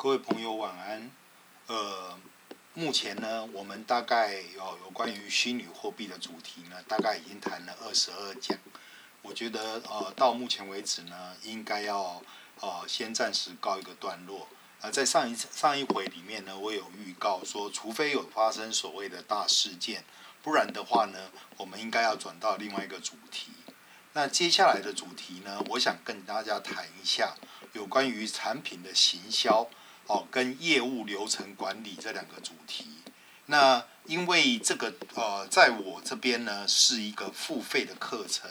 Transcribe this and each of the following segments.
各位朋友晚安。呃，目前呢，我们大概有有关于虚拟货币的主题呢，大概已经谈了二十二讲。我觉得呃，到目前为止呢，应该要呃先暂时告一个段落。啊、呃，在上一次上一回里面呢，我有预告说，除非有发生所谓的大事件，不然的话呢，我们应该要转到另外一个主题。那接下来的主题呢，我想跟大家谈一下有关于产品的行销哦，跟业务流程管理这两个主题。那因为这个呃，在我这边呢是一个付费的课程。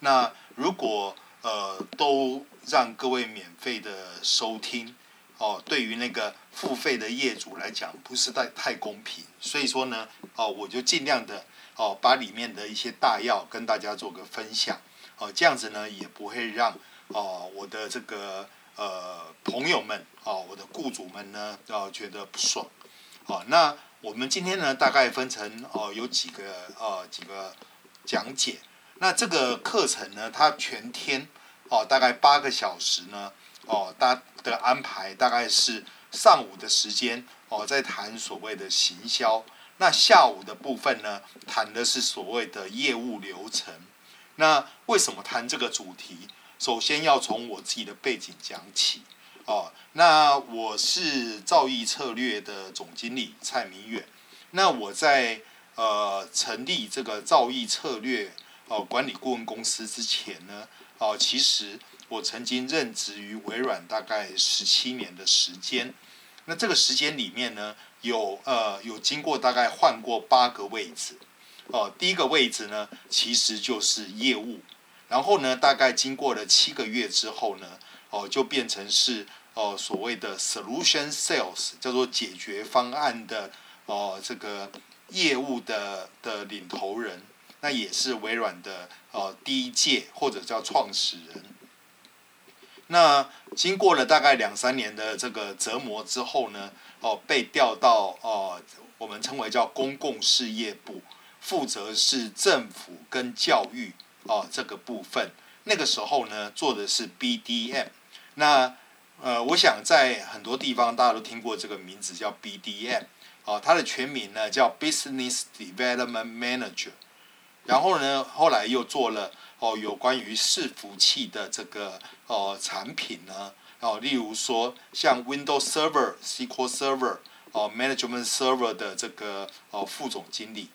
那如果呃都让各位免费的收听哦，对于那个付费的业主来讲，不是太太公平。所以说呢，哦，我就尽量的哦，把里面的一些大要跟大家做个分享。哦，这样子呢也不会让哦我的这个呃朋友们哦我的雇主们呢哦觉得不爽。哦，那我们今天呢大概分成哦有几个呃几个讲解。那这个课程呢，它全天哦大概八个小时呢哦大的安排大概是上午的时间哦在谈所谓的行销，那下午的部分呢谈的是所谓的业务流程。那为什么谈这个主题？首先要从我自己的背景讲起哦。那我是造诣策略的总经理蔡明远。那我在呃成立这个造诣策略哦管理顾问公司之前呢，哦，其实我曾经任职于微软大概十七年的时间。那这个时间里面呢，有呃有经过大概换过八个位置。哦，第一个位置呢，其实就是业务，然后呢，大概经过了七个月之后呢，哦，就变成是哦所谓的 solution sales，叫做解决方案的哦这个业务的的领头人，那也是微软的哦第一届或者叫创始人。那经过了大概两三年的这个折磨之后呢，哦，被调到哦我们称为叫公共事业部。负责是政府跟教育哦这个部分，那个时候呢做的是 BDM，那呃我想在很多地方大家都听过这个名字叫 BDM，哦它的全名呢叫 Business Development Manager，然后呢后来又做了哦有关于伺服器的这个哦产品呢。哦例如说像 Windows Server、SQL Server 哦 Management Server 的这个哦副总经理。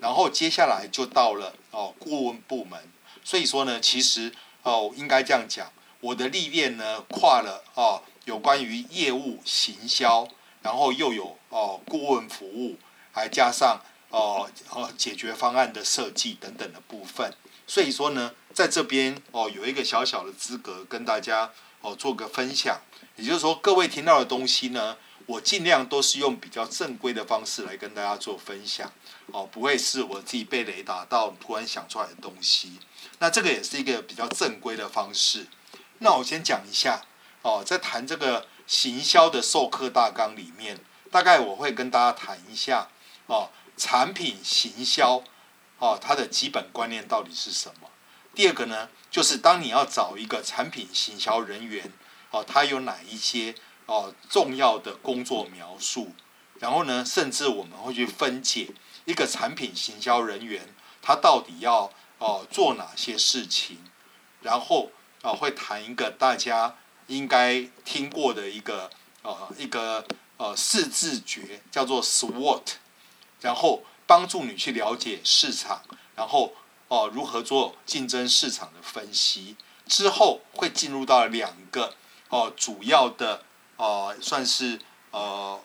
然后接下来就到了哦顾问部门，所以说呢，其实哦应该这样讲，我的历练呢跨了哦有关于业务行销，然后又有哦顾问服务，还加上哦哦解决方案的设计等等的部分，所以说呢，在这边哦有一个小小的资格跟大家哦做个分享，也就是说各位听到的东西呢。我尽量都是用比较正规的方式来跟大家做分享，哦，不会是我自己被雷打到突然想出来的东西。那这个也是一个比较正规的方式。那我先讲一下，哦，在谈这个行销的授课大纲里面，大概我会跟大家谈一下，哦，产品行销，哦，它的基本观念到底是什么？第二个呢，就是当你要找一个产品行销人员，哦，他有哪一些？哦，重要的工作描述，然后呢，甚至我们会去分解一个产品行销人员他到底要哦做哪些事情，然后啊、哦、会谈一个大家应该听过的一个呃一个呃四字诀叫做 SWOT，然后帮助你去了解市场，然后哦如何做竞争市场的分析，之后会进入到两个哦主要的。呃，算是呃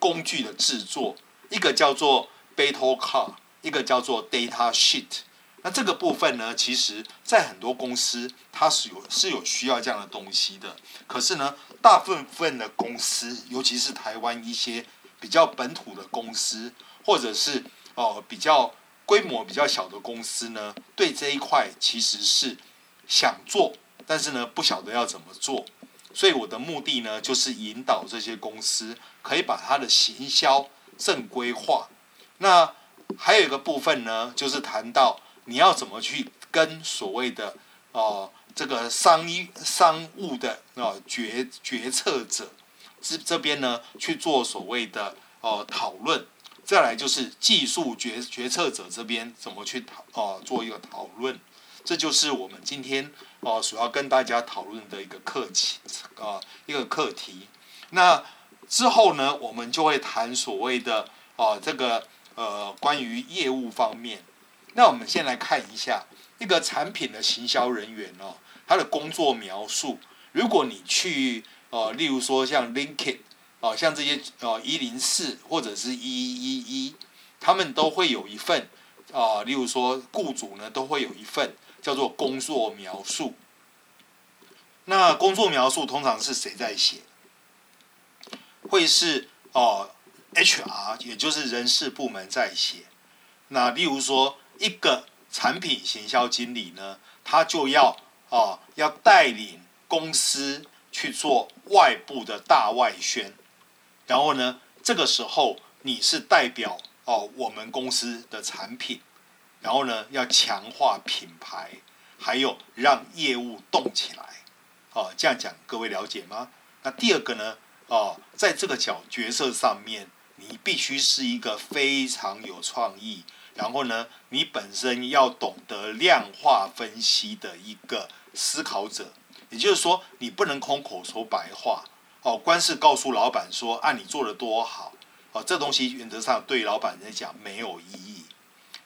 工具的制作，一个叫做 Battle Car，一个叫做 Data Sheet。那这个部分呢，其实在很多公司它是有是有需要这样的东西的。可是呢，大部分的公司，尤其是台湾一些比较本土的公司，或者是哦、比较规模比较小的公司呢，对这一块其实是想做，但是呢不晓得要怎么做。所以我的目的呢，就是引导这些公司可以把它的行销正规化。那还有一个部分呢，就是谈到你要怎么去跟所谓的哦、这个商商务的啊、决决策者这这边呢去做所谓的呃讨论，再来就是技术决决策者这边怎么去讨哦、做一个讨论，这就是我们今天哦、呃、所要跟大家讨论的一个课题啊、一个课题。那之后呢，我们就会谈所谓的哦、这个呃关于业务方面。那我们先来看一下一个产品的行销人员哦，他的工作描述。如果你去呃，例如说像 LinkedIn 哦，像这些呃一零四或者是一一一，他们都会有一份啊、例如说雇主呢都会有一份叫做工作描述。那工作描述通常是谁在写？会是哦、HR，也就是人事部门在写。那例如说。一个产品行销经理呢，他就要哦，要带领公司去做外部的大外宣，然后呢，这个时候你是代表哦我们公司的产品，然后呢要强化品牌，还有让业务动起来，哦，这样讲各位了解吗？那第二个呢，哦，在这个角角色上面，你必须是一个非常有创意。然后呢，你本身要懂得量化分析的一个思考者，也就是说，你不能空口说白话哦。光是告诉老板说啊，你做的多好哦，这东西原则上对老板来讲没有意义。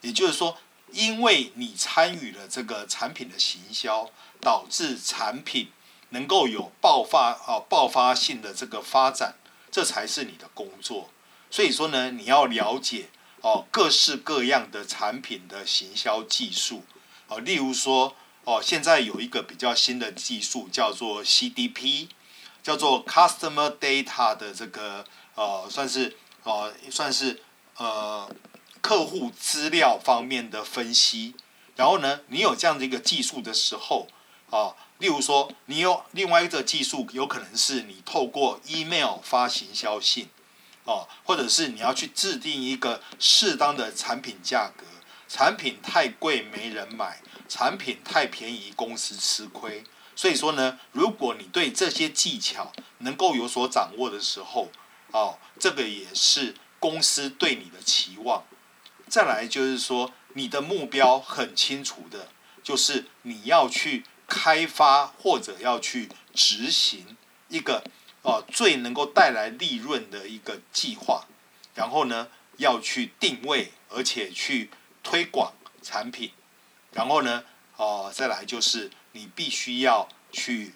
也就是说，因为你参与了这个产品的行销，导致产品能够有爆发啊爆发性的这个发展，这才是你的工作。所以说呢，你要了解。哦，各式各样的产品的行销技术，哦，例如说，哦，现在有一个比较新的技术叫做 CDP，叫做 Customer Data 的这个，呃，算是，呃，算是，呃，客户资料方面的分析。然后呢，你有这样的一个技术的时候，啊，例如说，你有另外一个技术，有可能是你透过 email 发行销信。哦，或者是你要去制定一个适当的产品价格，产品太贵没人买，产品太便宜公司吃亏。所以说呢，如果你对这些技巧能够有所掌握的时候，哦，这个也是公司对你的期望。再来就是说，你的目标很清楚的，就是你要去开发或者要去执行一个。哦，最能够带来利润的一个计划，然后呢，要去定位，而且去推广产品，然后呢，哦，再来就是你必须要去，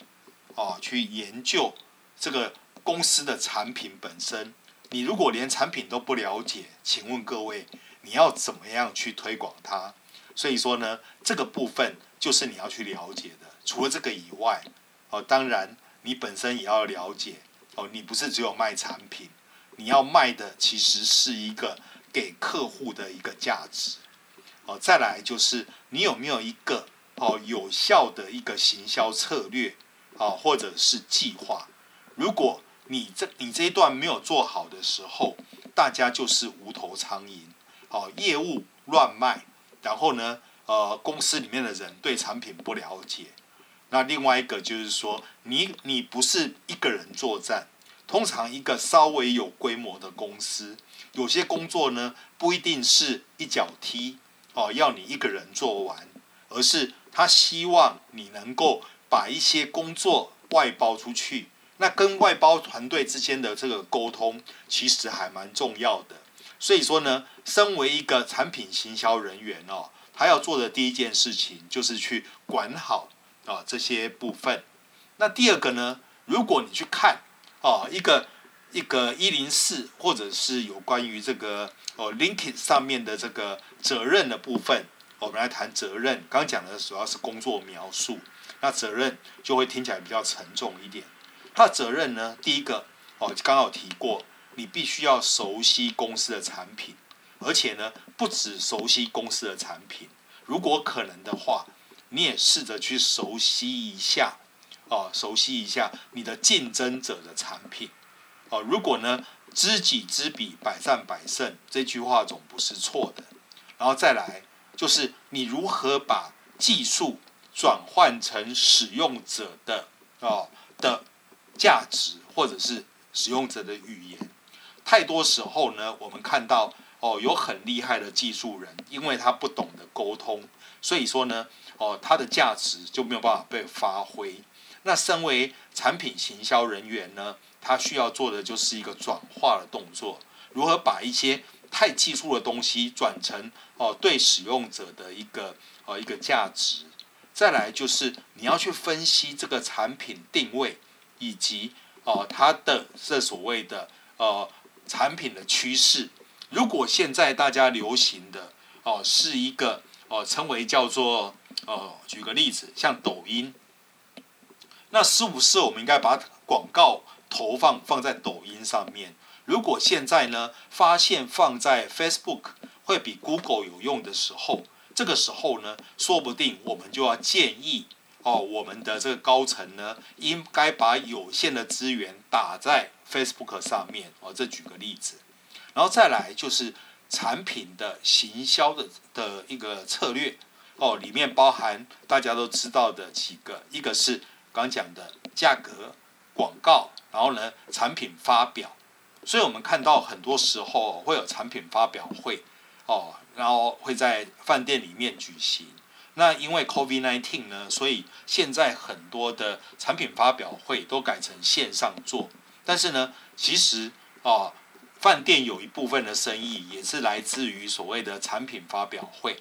哦，去研究这个公司的产品本身。你如果连产品都不了解，请问各位，你要怎么样去推广它？所以说呢，这个部分就是你要去了解的。除了这个以外，哦，当然。你本身也要了解哦，你不是只有卖产品，你要卖的其实是一个给客户的一个价值哦。再来就是你有没有一个哦有效的一个行销策略啊，或者是计划？如果你这你这一段没有做好的时候，大家就是无头苍蝇哦，业务乱卖，然后呢，呃，公司里面的人对产品不了解。那另外一个就是说，你你不是一个人作战，通常一个稍微有规模的公司，有些工作呢不一定是一脚踢哦，要你一个人做完，而是他希望你能够把一些工作外包出去。那跟外包团队之间的这个沟通，其实还蛮重要的。所以说呢，身为一个产品行销人员哦，他要做的第一件事情就是去管好。啊，这些部分。那第二个呢？如果你去看啊，一个一个一零四，或者是有关于这个哦，LinkedIn 上面的这个责任的部分，我们来谈责任。刚刚讲的主要是工作描述，那责任就会听起来比较沉重一点。它的责任呢，第一个哦，刚好提过，你必须要熟悉公司的产品，而且呢，不只熟悉公司的产品，如果可能的话。你也试着去熟悉一下，哦，熟悉一下你的竞争者的产品，哦，如果呢，知己知彼，百战百胜，这句话总不是错的。然后再来，就是你如何把技术转换成使用者的哦的价值或者是使用者的语言。太多时候呢，我们看到哦，有很厉害的技术人，因为他不懂得沟通，所以说呢，哦，他的价值就没有办法被发挥。那身为产品行销人员呢，他需要做的就是一个转化的动作，如何把一些太技术的东西转成哦对使用者的一个哦一个价值。再来就是你要去分析这个产品定位以及哦它的这所谓的呃。产品的趋势，如果现在大家流行的哦是一个哦称为叫做哦，举个例子，像抖音，那是不是我们应该把广告投放放在抖音上面？如果现在呢发现放在 Facebook 会比 Google 有用的时候，这个时候呢，说不定我们就要建议哦，我们的这个高层呢，应该把有限的资源打在。Facebook 上面哦，这举个例子，然后再来就是产品的行销的的一个策略哦，里面包含大家都知道的几个，一个是刚讲的价格、广告，然后呢产品发表，所以我们看到很多时候会有产品发表会哦，然后会在饭店里面举行。那因为 COVID-19 呢，所以现在很多的产品发表会都改成线上做。但是呢，其实啊，饭店有一部分的生意也是来自于所谓的产品发表会。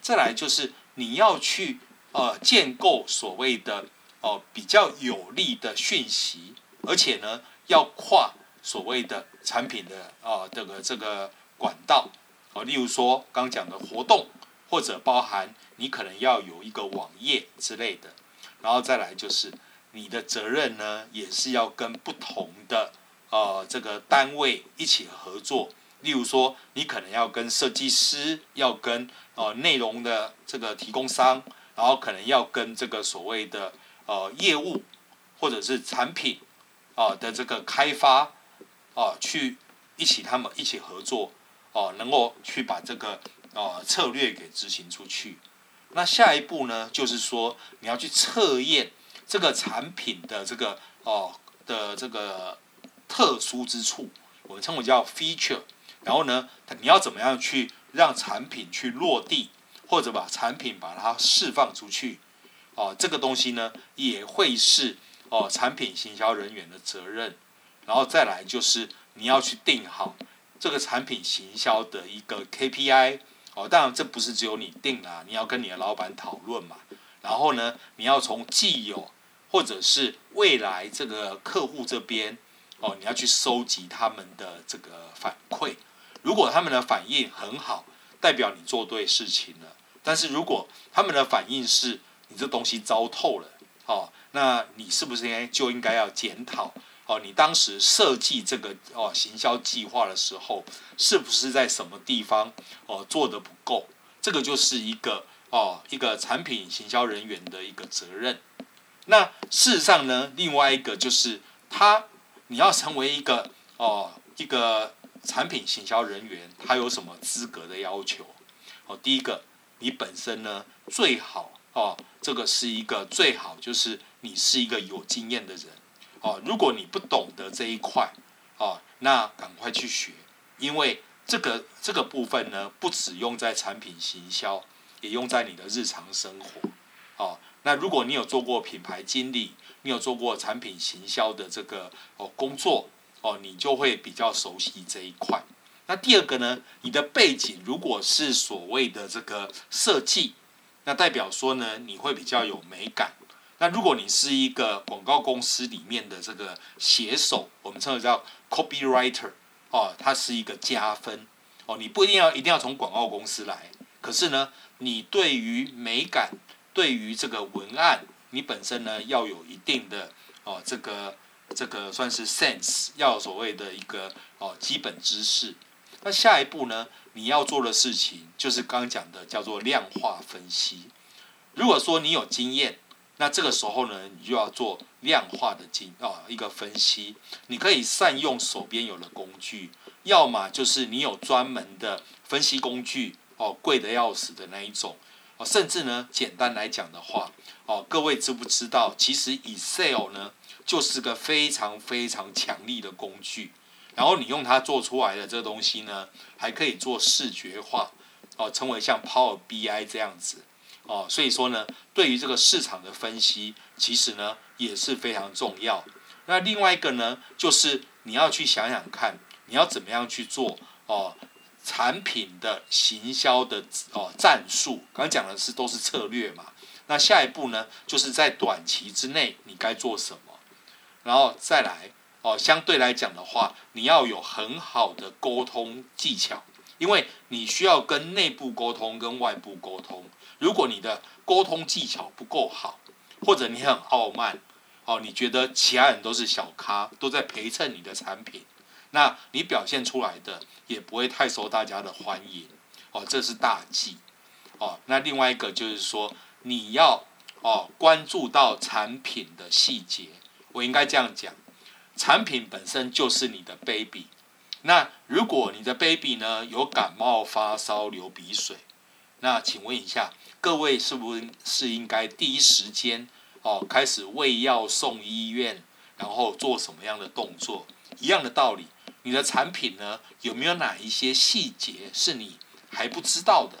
再来就是你要去呃建构所谓的哦比较有利的讯息，而且呢要跨所谓的产品的啊这个这个管道哦，例如说刚讲的活动，或者包含你可能要有一个网页之类的，然后再来就是。你的责任呢，也是要跟不同的呃这个单位一起合作。例如说，你可能要跟设计师，要跟呃内容的这个提供商，然后可能要跟这个所谓的呃业务或者是产品啊、的这个开发啊、去一起他们一起合作哦、能够去把这个哦策略给执行出去。那下一步呢，就是说你要去测验。这个产品的这个哦的这个特殊之处，我们称为叫 feature。然后呢，你要怎么样去让产品去落地，或者把产品把它释放出去？哦，这个东西呢也会是哦产品行销人员的责任。然后再来就是你要去定好这个产品行销的一个 KPI。哦，当然这不是只有你定啦，你要跟你的老板讨论嘛。然后呢，你要从既有或者是未来这个客户这边哦，你要去收集他们的这个反馈。如果他们的反应很好，代表你做对事情了。但是如果他们的反应是你这东西糟透了，哦，那你是不是应该就应该要检讨哦？你当时设计这个哦行销计划的时候，是不是在什么地方哦做的不够？这个就是一个哦一个产品行销人员的一个责任。那事实上呢，另外一个就是他，你要成为一个哦一个产品行销人员，他有什么资格的要求？哦，第一个，你本身呢最好哦，这个是一个最好就是你是一个有经验的人哦。如果你不懂得这一块哦，那赶快去学，因为这个这个部分呢，不只用在产品行销，也用在你的日常生活哦。那如果你有做过品牌经理，你有做过产品行销的这个哦工作哦，你就会比较熟悉这一块。那第二个呢，你的背景如果是所谓的这个设计，那代表说呢，你会比较有美感。那如果你是一个广告公司里面的这个写手，我们称为叫 copywriter 哦，它是一个加分哦。你不一定要一定要从广告公司来，可是呢，你对于美感。对于这个文案，你本身呢要有一定的哦，这个这个算是 sense，要有所谓的一个哦基本知识。那下一步呢，你要做的事情就是刚刚讲的叫做量化分析。如果说你有经验，那这个时候呢，你就要做量化的经哦一个分析。你可以善用手边有的工具，要么就是你有专门的分析工具哦，贵的要死的那一种哦。甚至呢，简单来讲的话，哦，各位知不知道，其实 Excel 呢就是个非常非常强力的工具。然后你用它做出来的这个东西呢，还可以做视觉化，哦，称为像 Power BI 这样子，哦，所以说呢，对于这个市场的分析，其实呢也是非常重要。那另外一个呢，就是你要去想想看，你要怎么样去做哦，产品的行销的哦战术。刚刚讲的是都是策略嘛。那下一步呢，就是在短期之内你该做什么，然后再来哦，相对来讲的话，你要有很好的沟通技巧，因为你需要跟内部沟通跟外部沟通。如果你的沟通技巧不够好，或者你很傲慢。哦，你觉得其他人都是小咖，都在陪衬你的产品，那你表现出来的也不会太受大家的欢迎。哦，这是大忌。哦，那另外一个就是说，你要哦关注到产品的细节。我应该这样讲，产品本身就是你的 baby。那如果你的 baby 呢有感冒、发烧、流鼻水，那请问一下，各位是不是是应该第一时间？哦，开始喂药送医院，然后做什么样的动作？一样的道理，你的产品呢，有没有哪一些细节是你还不知道的？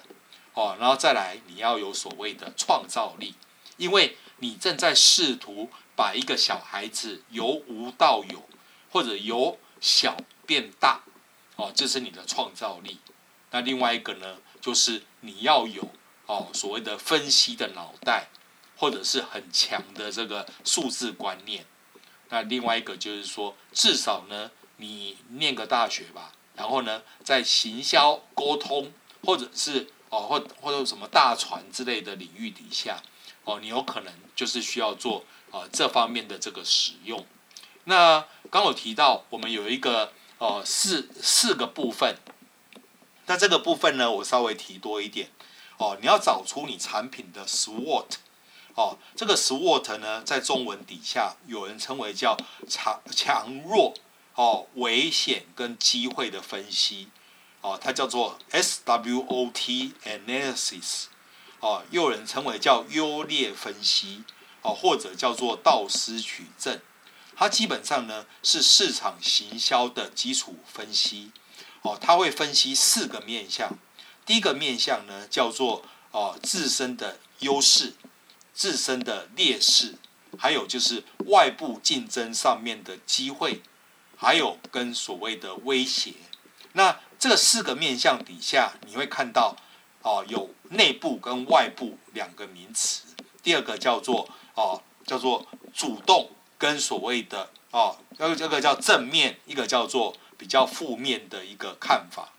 哦，然后再来，你要有所谓的创造力，因为你正在试图把一个小孩子由无到有，或者由小变大，哦，这是你的创造力。那另外一个呢，就是你要有哦所谓的分析的脑袋。或者是很强的这个数字观念，那另外一个就是说，至少呢，你念个大学吧，然后呢，在行销沟通，或者是哦，或或者什么大船之类的领域底下，哦，你有可能就是需要做啊这方面的这个使用。那刚有提到，我们有一个哦四四个部分，那这个部分呢，我稍微提多一点。哦，你要找出你产品的 SWOT。哦，这个 SWOT 呢，在中文底下有人称为叫强强弱、哦危险跟机会的分析，哦，它叫做 SWOT analysis，哦，又有人称为叫优劣分析，哦，或者叫做道斯取证，它基本上呢是市场行销的基础分析，哦，它会分析四个面向，第一个面向呢叫做哦自身的优势。自身的劣势，还有就是外部竞争上面的机会，还有跟所谓的威胁。那这四个面向底下，你会看到哦，有内部跟外部两个名词。第二个叫做哦，叫做主动跟所谓的哦，这个叫正面，一个叫做比较负面的一个看法。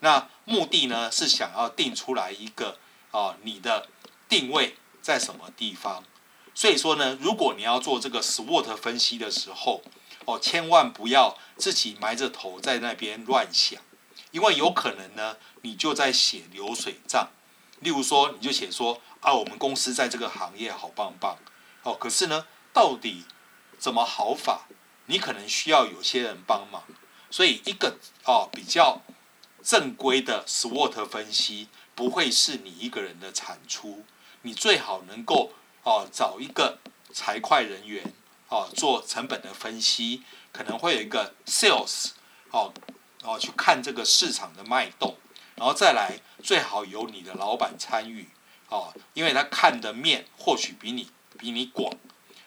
那目的呢是想要定出来一个哦，你的定位。在什么地方？所以说呢，如果你要做这个 SWOT 分析的时候，哦，千万不要自己埋着头在那边乱想，因为有可能呢，你就在写流水账。例如说，你就写说啊，我们公司在这个行业好棒棒，哦，可是呢，到底怎么好法？你可能需要有些人帮忙。所以一个哦比较正规的 SWOT 分析，不会是你一个人的产出。你最好能够哦找一个财会人员哦做成本的分析，可能会有一个 sales 哦哦去看这个市场的脉动，然后再来最好有你的老板参与哦，因为他看的面或许比你比你广。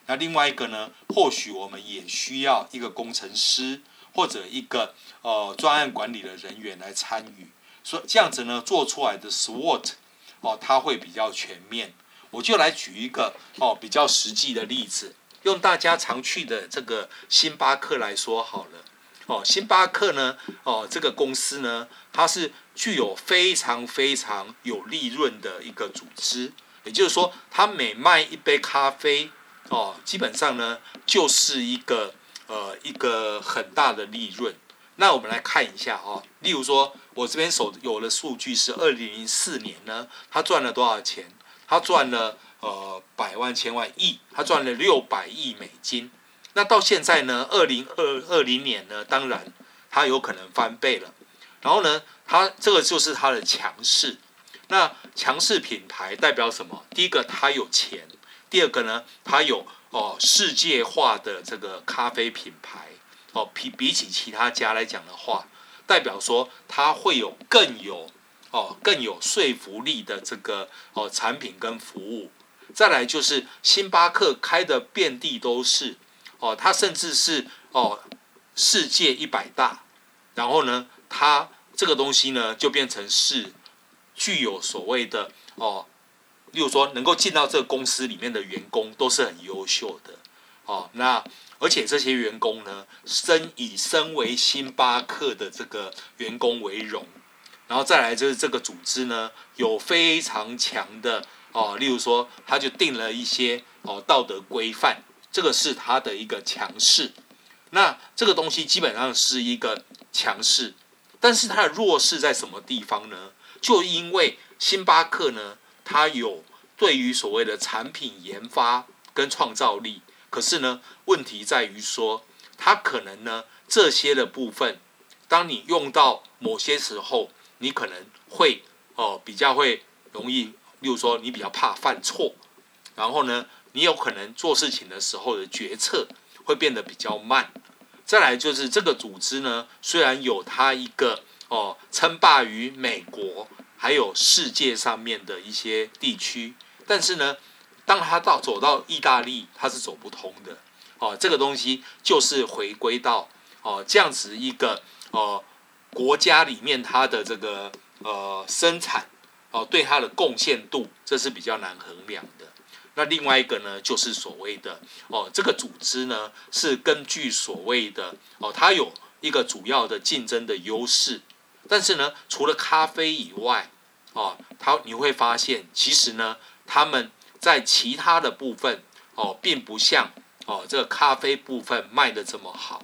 那另外一个呢，或许我们也需要一个工程师或者一个呃专案管理的人员来参与，所以这样子呢做出来的 SWOT。哦，它会比较全面。我就来举一个哦比较实际的例子，用大家常去的这个星巴克来说好了。哦，星巴克呢，哦这个公司呢，它是具有非常非常有利润的一个组织。也就是说，它每卖一杯咖啡，哦，基本上呢就是一个呃一个很大的利润。那我们来看一下哦，例如说，我这边手有的数据是二零零四年呢，他赚了多少钱？他赚了呃百万、千万、亿，他赚了六百亿美金。那到现在呢，二零二二零年呢，当然他有可能翻倍了。然后呢，他这个就是他的强势。那强势品牌代表什么？第一个，他有钱；第二个呢，它有哦世界化的这个咖啡品牌哦，比比起其他家来讲的话，代表说它会有更有哦更有说服力的这个哦产品跟服务。再来就是星巴克开的遍地都是哦，它甚至是哦世界一百大，然后呢，它这个东西呢就变成是具有所谓的哦。例如说，能够进到这个公司里面的员工都是很优秀的，哦，那而且这些员工呢，身以身为星巴克的这个员工为荣，然后再来就是这个组织呢，有非常强的哦，例如说，他就定了一些哦道德规范，这个是他的一个强势。那这个东西基本上是一个强势，但是它的弱势在什么地方呢？就因为星巴克呢。它有对于所谓的产品研发跟创造力，可是呢，问题在于说，它可能呢这些的部分，当你用到某些时候，你可能会哦比较会容易，例如说你比较怕犯错，然后呢，你有可能做事情的时候的决策会变得比较慢。再来就是这个组织呢，虽然有它一个哦称霸于美国。还有世界上面的一些地区，但是呢，当他到走到意大利，他是走不通的。哦，这个东西就是回归到哦这样子一个哦国家里面它的这个呃生产哦对它的贡献度，这是比较难衡量的。那另外一个呢，就是所谓的哦这个组织呢是根据所谓的哦它有一个主要的竞争的优势，但是呢，除了咖啡以外，哦，他你会发现，其实呢，他们在其他的部分哦，并不像哦这个咖啡部分卖的这么好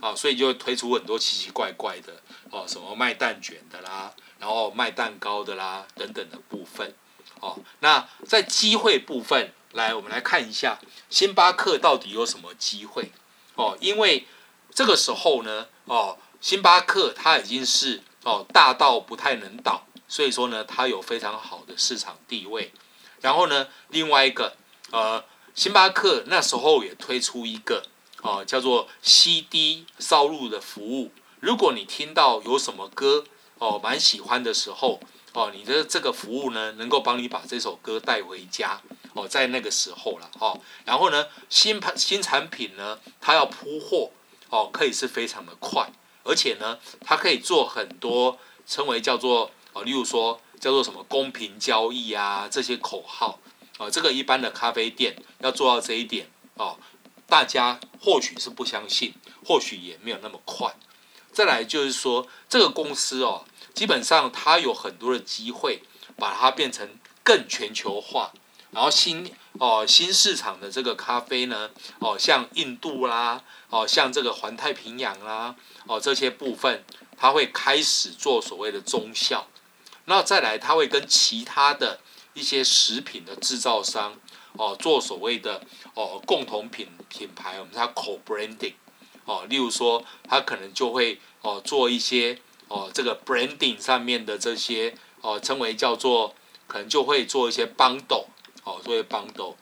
啊，所以就会推出很多奇奇怪怪的哦，什么卖蛋卷的啦，然后卖蛋糕的啦等等的部分哦。那在机会部分，来我们来看一下星巴克到底有什么机会哦？因为这个时候呢，哦，星巴克它已经是哦大到不太能倒。所以说呢，它有非常好的市场地位。然后呢，另外一个，呃，星巴克那时候也推出一个，哦、叫做 CD 烧录的服务。如果你听到有什么歌，哦、蛮喜欢的时候，哦、你的这个服务呢，能够帮你把这首歌带回家。哦、在那个时候了，哦、然后呢，新盘新产品呢，它要铺货，哦、可以是非常的快，而且呢，它可以做很多称为叫做。例如说叫做什么公平交易啊，这些口号啊，这个一般的咖啡店要做到这一点哦，大家或许是不相信，或许也没有那么快。再来就是说，这个公司哦，基本上它有很多的机会把它变成更全球化，然后新哦新市场的这个咖啡呢，哦像印度啦，哦像这个环太平洋啦，哦这些部分，它会开始做所谓的中校。那再来，他会跟其他的一些食品的制造商哦做所谓的哦共同品品牌，我们叫 co-branding 哦，例如说他可能就会哦做一些哦这个 branding 上面的这些哦称为叫做可能就会做一些 bundle 哦，作为 bundle，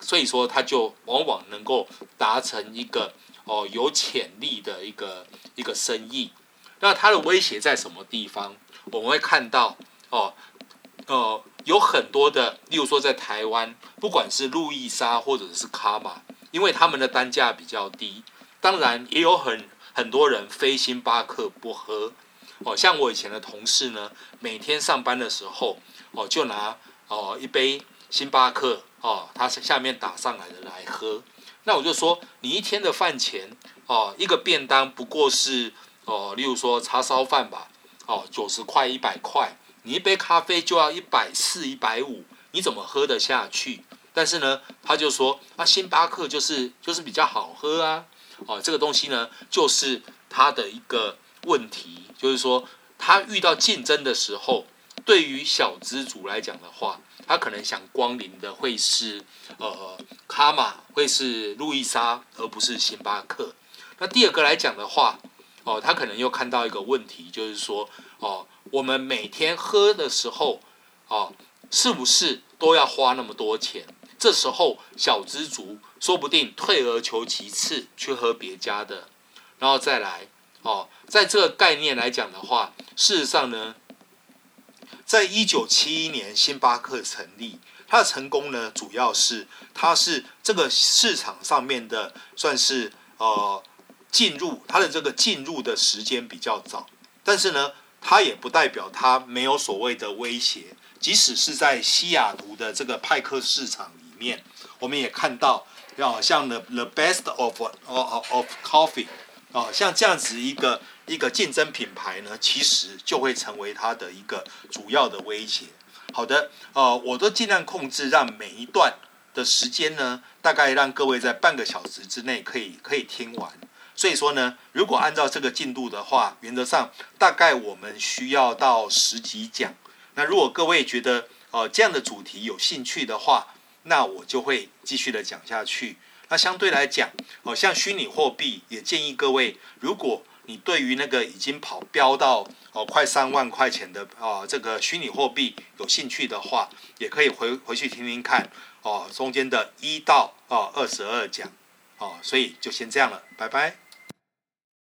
所以说他就往往能够达成一个哦有潜力的一个一个生意。那它的威胁在什么地方？我们会看到。哦，呃，有很多的，例如说在台湾，不管是路易莎或者是卡玛，因为他们的单价比较低，当然也有很很多人非星巴克不喝。哦，像我以前的同事呢，每天上班的时候，哦，就拿哦一杯星巴克哦，他下面打上来的来喝。那我就说，你一天的饭钱哦，一个便当不过是哦，例如说叉烧饭吧，哦，九十块一百块。你一杯咖啡就要一百四、一百五，你怎么喝得下去？但是呢，他就说，啊，星巴克就是就是比较好喝啊，哦，这个东西呢，就是他的一个问题，就是说，他遇到竞争的时候，对于小资族来讲的话，他可能想光临的会是呃卡玛，会是路易莎，而不是星巴克。那第二个来讲的话，哦，他可能又看到一个问题，就是说，哦。我们每天喝的时候，哦，是不是都要花那么多钱？这时候小资族说不定退而求其次去喝别家的，然后再来哦，在这个概念来讲的话，事实上呢，在一九七一年星巴克成立，它的成功呢，主要是它是这个市场上面的算是呃进入它的这个进入的时间比较早，但是呢，它也不代表它没有所谓的威胁。即使是在西雅图的这个派克市场里面，我们也看到，要像 the the best of of coffee，哦，像这样子一个一个竞争品牌呢，其实就会成为它的一个主要的威胁。好的，呃，我都尽量控制，让每一段的时间呢，大概让各位在半个小时之内可以可以听完。所以说呢，如果按照这个进度的话，原则上大概我们需要到十集讲。那如果各位觉得呃这样的主题有兴趣的话，那我就会继续的讲下去。那相对来讲，哦、呃，像虚拟货币，也建议各位，如果你对于那个已经跑飙到哦、快三万块钱的啊、这个虚拟货币有兴趣的话，也可以回回去听听看哦、中间的一到哦二十二讲哦，所以就先这样了，拜拜。